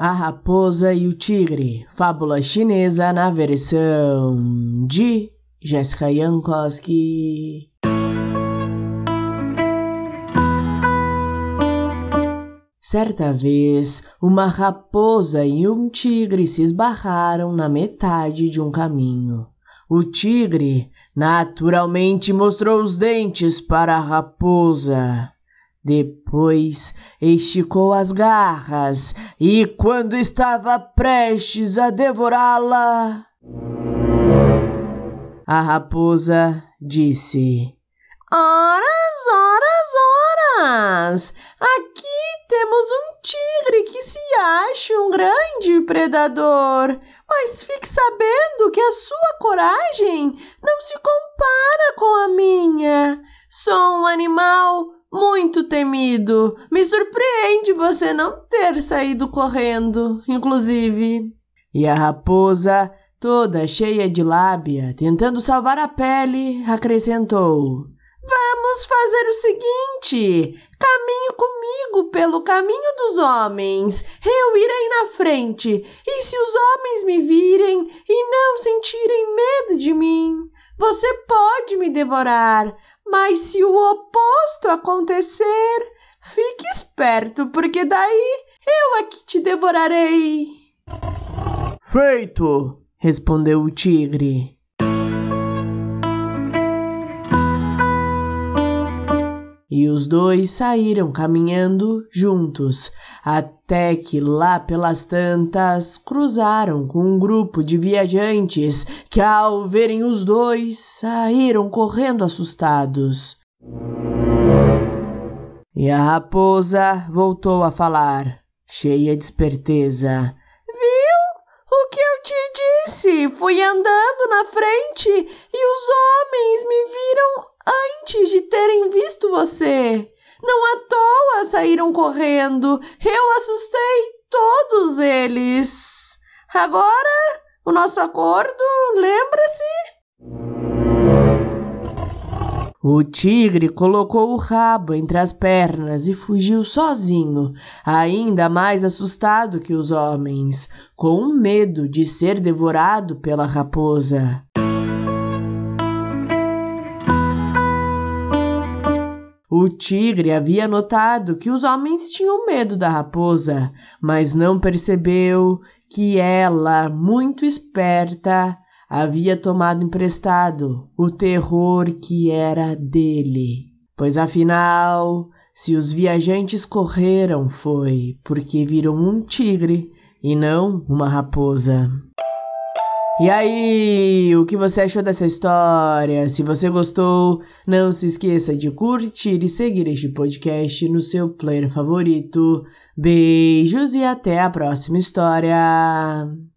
A Raposa e o Tigre, fábula chinesa na versão de Jessica Jankowski. Certa vez, uma raposa e um tigre se esbarraram na metade de um caminho. O tigre naturalmente mostrou os dentes para a raposa. Depois esticou as garras e, quando estava prestes a devorá-la, a raposa disse: Horas, horas, horas! Aqui temos um tigre que se acha um grande predador, mas fique sabendo que a sua coragem não se compara com a minha. Sou um animal muito temido. Me surpreende você não ter saído correndo, inclusive. E a raposa, toda cheia de lábia, tentando salvar a pele, acrescentou: Vamos fazer o seguinte: caminhe comigo pelo caminho dos homens. Eu irei na frente, e se os homens me virem e não sentirem medo de mim, você pode me devorar, mas se o oposto acontecer, fique esperto, porque daí eu aqui é te devorarei. Feito! respondeu o tigre. E os dois saíram caminhando juntos, até que lá pelas tantas cruzaram com um grupo de viajantes que, ao verem os dois, saíram correndo assustados. E a raposa voltou a falar, cheia de esperteza. Viu o que eu te disse? Fui andando na frente e os homens me viram antes de terem visto você. Não à toa saíram correndo. Eu assustei todos eles. Agora, o nosso acordo, lembra-se? O tigre colocou o rabo entre as pernas e fugiu sozinho, ainda mais assustado que os homens, com medo de ser devorado pela raposa. O tigre havia notado que os homens tinham medo da raposa, mas não percebeu que ela, muito esperta, havia tomado emprestado o terror que era dele. Pois afinal, se os viajantes correram foi porque viram um tigre e não uma raposa. E aí, o que você achou dessa história? Se você gostou, não se esqueça de curtir e seguir este podcast no seu player favorito. Beijos e até a próxima história!